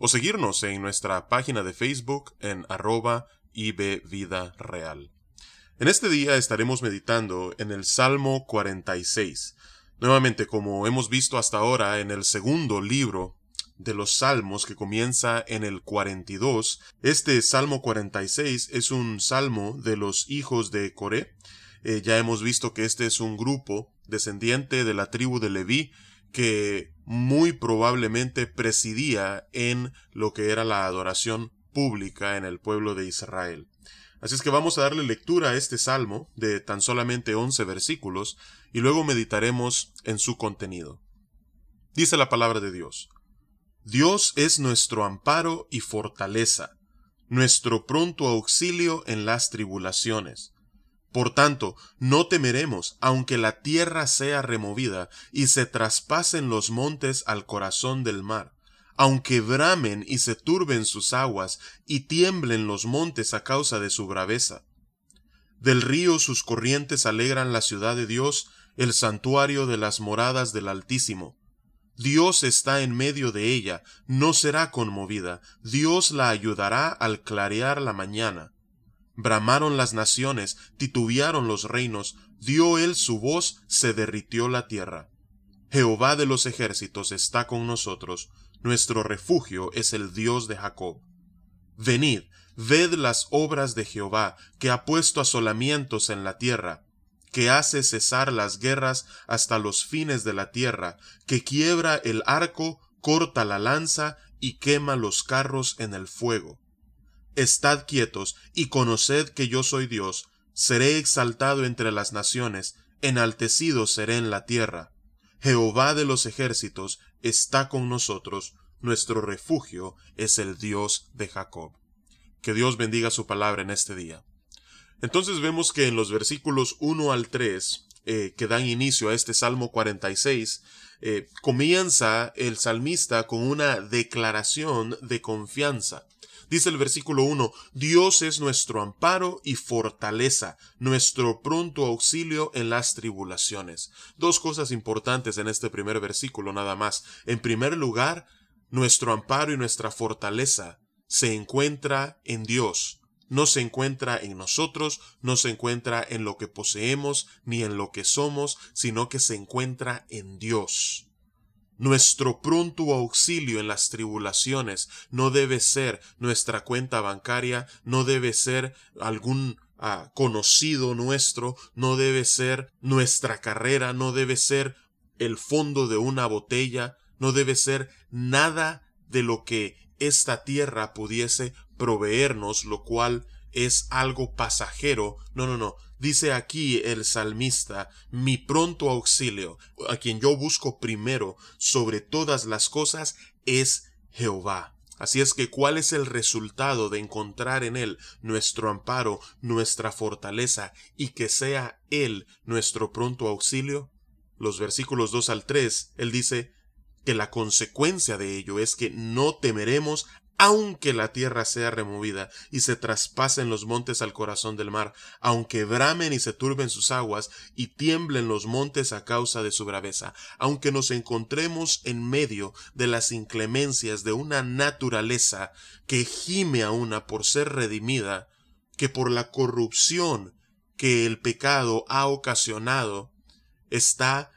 o seguirnos en nuestra página de Facebook en arroba Vida Real. En este día estaremos meditando en el Salmo 46. Nuevamente, como hemos visto hasta ahora en el segundo libro de los Salmos que comienza en el 42, este Salmo 46 es un salmo de los hijos de Coré. Eh, ya hemos visto que este es un grupo descendiente de la tribu de Leví que muy probablemente presidía en lo que era la adoración pública en el pueblo de Israel. Así es que vamos a darle lectura a este salmo de tan solamente once versículos y luego meditaremos en su contenido. Dice la palabra de Dios. Dios es nuestro amparo y fortaleza, nuestro pronto auxilio en las tribulaciones. Por tanto, no temeremos, aunque la tierra sea removida y se traspasen los montes al corazón del mar, aunque bramen y se turben sus aguas y tiemblen los montes a causa de su braveza. Del río sus corrientes alegran la ciudad de Dios, el santuario de las moradas del Altísimo. Dios está en medio de ella, no será conmovida, Dios la ayudará al clarear la mañana. Bramaron las naciones, titubearon los reinos, dio él su voz, se derritió la tierra. Jehová de los ejércitos está con nosotros, nuestro refugio es el Dios de Jacob. Venid, ved las obras de Jehová, que ha puesto asolamientos en la tierra, que hace cesar las guerras hasta los fines de la tierra, que quiebra el arco, corta la lanza y quema los carros en el fuego Estad quietos y conoced que yo soy Dios, seré exaltado entre las naciones, enaltecido seré en la tierra. Jehová de los ejércitos está con nosotros, nuestro refugio es el Dios de Jacob. Que Dios bendiga su palabra en este día. Entonces vemos que en los versículos 1 al 3, eh, que dan inicio a este Salmo 46, eh, comienza el salmista con una declaración de confianza. Dice el versículo 1, Dios es nuestro amparo y fortaleza, nuestro pronto auxilio en las tribulaciones. Dos cosas importantes en este primer versículo nada más. En primer lugar, nuestro amparo y nuestra fortaleza se encuentra en Dios. No se encuentra en nosotros, no se encuentra en lo que poseemos, ni en lo que somos, sino que se encuentra en Dios. Nuestro pronto auxilio en las tribulaciones no debe ser nuestra cuenta bancaria, no debe ser algún ah, conocido nuestro, no debe ser nuestra carrera, no debe ser el fondo de una botella, no debe ser nada de lo que esta tierra pudiese proveernos, lo cual es algo pasajero. No, no, no. Dice aquí el salmista, mi pronto auxilio, a quien yo busco primero sobre todas las cosas, es Jehová. Así es que, ¿cuál es el resultado de encontrar en Él nuestro amparo, nuestra fortaleza, y que sea Él nuestro pronto auxilio? Los versículos 2 al 3, Él dice que la consecuencia de ello es que no temeremos aunque la tierra sea removida y se traspasen los montes al corazón del mar, aunque bramen y se turben sus aguas y tiemblen los montes a causa de su braveza, aunque nos encontremos en medio de las inclemencias de una naturaleza que gime a una por ser redimida, que por la corrupción que el pecado ha ocasionado, está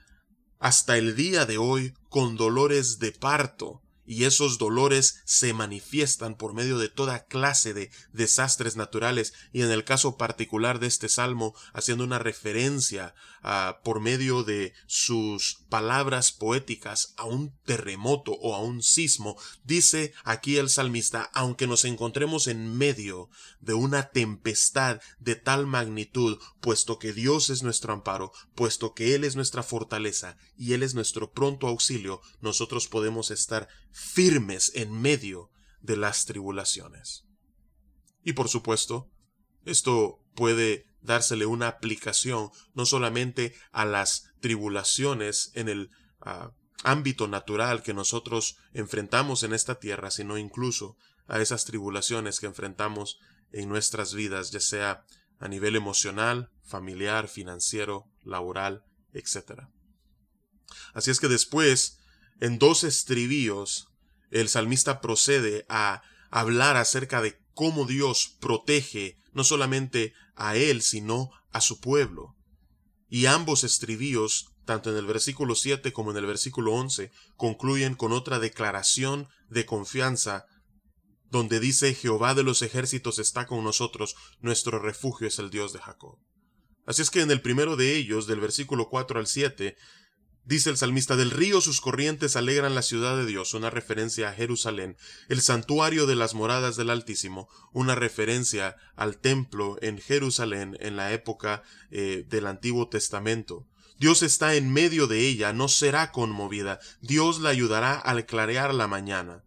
hasta el día de hoy con dolores de parto, y esos dolores se manifiestan por medio de toda clase de desastres naturales. Y en el caso particular de este salmo haciendo una referencia por medio de sus palabras poéticas a un terremoto o a un sismo dice aquí el salmista aunque nos encontremos en medio de una tempestad de tal magnitud puesto que Dios es nuestro amparo puesto que Él es nuestra fortaleza y Él es nuestro pronto auxilio nosotros podemos estar firmes en medio de las tribulaciones. Y por supuesto, esto puede dársele una aplicación no solamente a las tribulaciones en el ah, ámbito natural que nosotros enfrentamos en esta tierra, sino incluso a esas tribulaciones que enfrentamos en nuestras vidas, ya sea a nivel emocional, familiar, financiero, laboral, etc. Así es que después, en dos estribillos, el salmista procede a hablar acerca de cómo Dios protege no solamente a él, sino a su pueblo. Y ambos estribillos, tanto en el versículo 7 como en el versículo 11, concluyen con otra declaración de confianza, donde dice Jehová de los ejércitos está con nosotros, nuestro refugio es el Dios de Jacob. Así es que en el primero de ellos, del versículo 4 al 7, Dice el salmista, del río sus corrientes alegran la ciudad de Dios, una referencia a Jerusalén, el santuario de las moradas del Altísimo, una referencia al templo en Jerusalén en la época eh, del Antiguo Testamento. Dios está en medio de ella, no será conmovida, Dios la ayudará al clarear la mañana.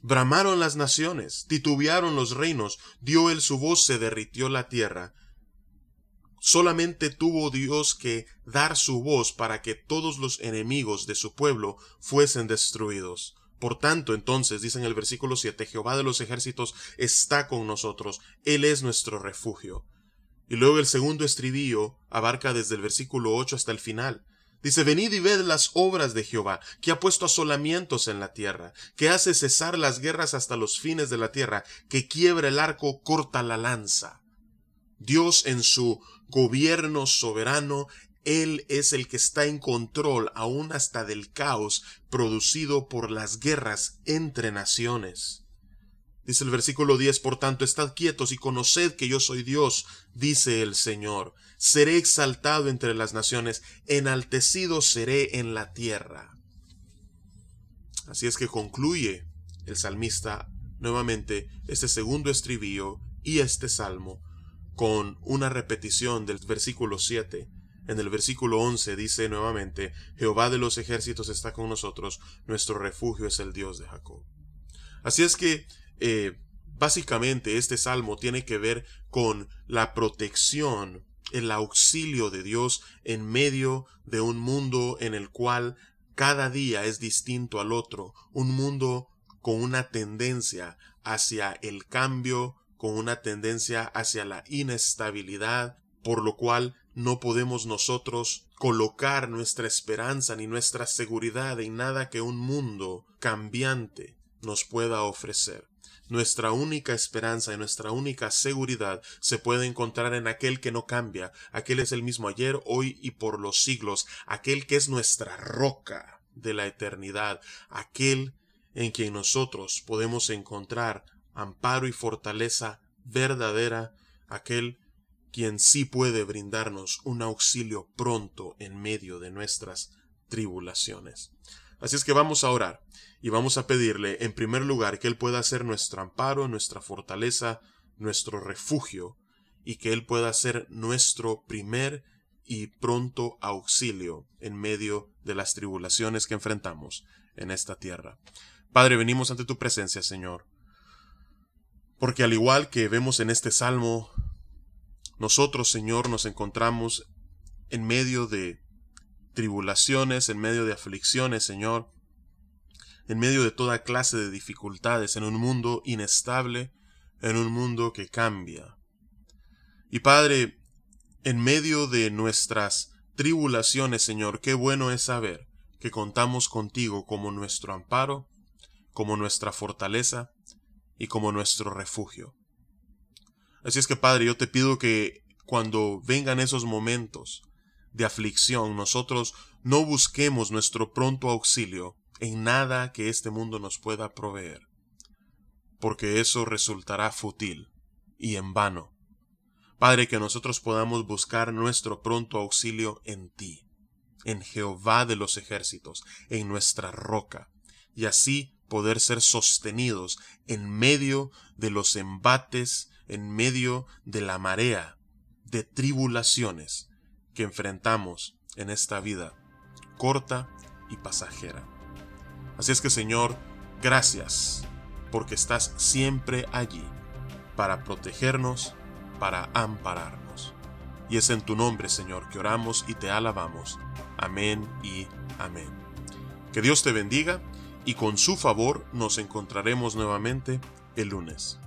Bramaron las naciones, titubearon los reinos, dio él su voz, se derritió la tierra. Solamente tuvo Dios que dar su voz para que todos los enemigos de su pueblo fuesen destruidos. Por tanto, entonces, dice en el versículo 7, Jehová de los ejércitos está con nosotros, Él es nuestro refugio. Y luego el segundo estribillo abarca desde el versículo 8 hasta el final. Dice, venid y ved las obras de Jehová, que ha puesto asolamientos en la tierra, que hace cesar las guerras hasta los fines de la tierra, que quiebra el arco, corta la lanza. Dios en su gobierno soberano, Él es el que está en control aún hasta del caos producido por las guerras entre naciones. Dice el versículo 10, por tanto, estad quietos y conoced que yo soy Dios, dice el Señor. Seré exaltado entre las naciones, enaltecido seré en la tierra. Así es que concluye el salmista nuevamente este segundo estribillo y este salmo con una repetición del versículo 7. En el versículo 11 dice nuevamente, Jehová de los ejércitos está con nosotros, nuestro refugio es el Dios de Jacob. Así es que, eh, básicamente, este salmo tiene que ver con la protección, el auxilio de Dios en medio de un mundo en el cual cada día es distinto al otro, un mundo con una tendencia hacia el cambio, con una tendencia hacia la inestabilidad, por lo cual no podemos nosotros colocar nuestra esperanza ni nuestra seguridad en nada que un mundo cambiante nos pueda ofrecer. Nuestra única esperanza y nuestra única seguridad se puede encontrar en aquel que no cambia, aquel es el mismo ayer, hoy y por los siglos, aquel que es nuestra roca de la eternidad, aquel en quien nosotros podemos encontrar amparo y fortaleza verdadera, aquel quien sí puede brindarnos un auxilio pronto en medio de nuestras tribulaciones. Así es que vamos a orar y vamos a pedirle en primer lugar que Él pueda ser nuestro amparo, nuestra fortaleza, nuestro refugio y que Él pueda ser nuestro primer y pronto auxilio en medio de las tribulaciones que enfrentamos en esta tierra. Padre, venimos ante tu presencia, Señor, porque al igual que vemos en este salmo, nosotros, Señor, nos encontramos en medio de tribulaciones, en medio de aflicciones, Señor, en medio de toda clase de dificultades, en un mundo inestable, en un mundo que cambia. Y Padre, en medio de nuestras tribulaciones, Señor, qué bueno es saber que contamos contigo como nuestro amparo, como nuestra fortaleza, y como nuestro refugio. Así es que Padre, yo te pido que cuando vengan esos momentos de aflicción, nosotros no busquemos nuestro pronto auxilio en nada que este mundo nos pueda proveer, porque eso resultará fútil y en vano. Padre, que nosotros podamos buscar nuestro pronto auxilio en ti, en Jehová de los ejércitos, en nuestra roca, y así poder ser sostenidos en medio de los embates, en medio de la marea de tribulaciones que enfrentamos en esta vida corta y pasajera. Así es que Señor, gracias porque estás siempre allí para protegernos, para ampararnos. Y es en tu nombre, Señor, que oramos y te alabamos. Amén y amén. Que Dios te bendiga y con su favor nos encontraremos nuevamente el lunes.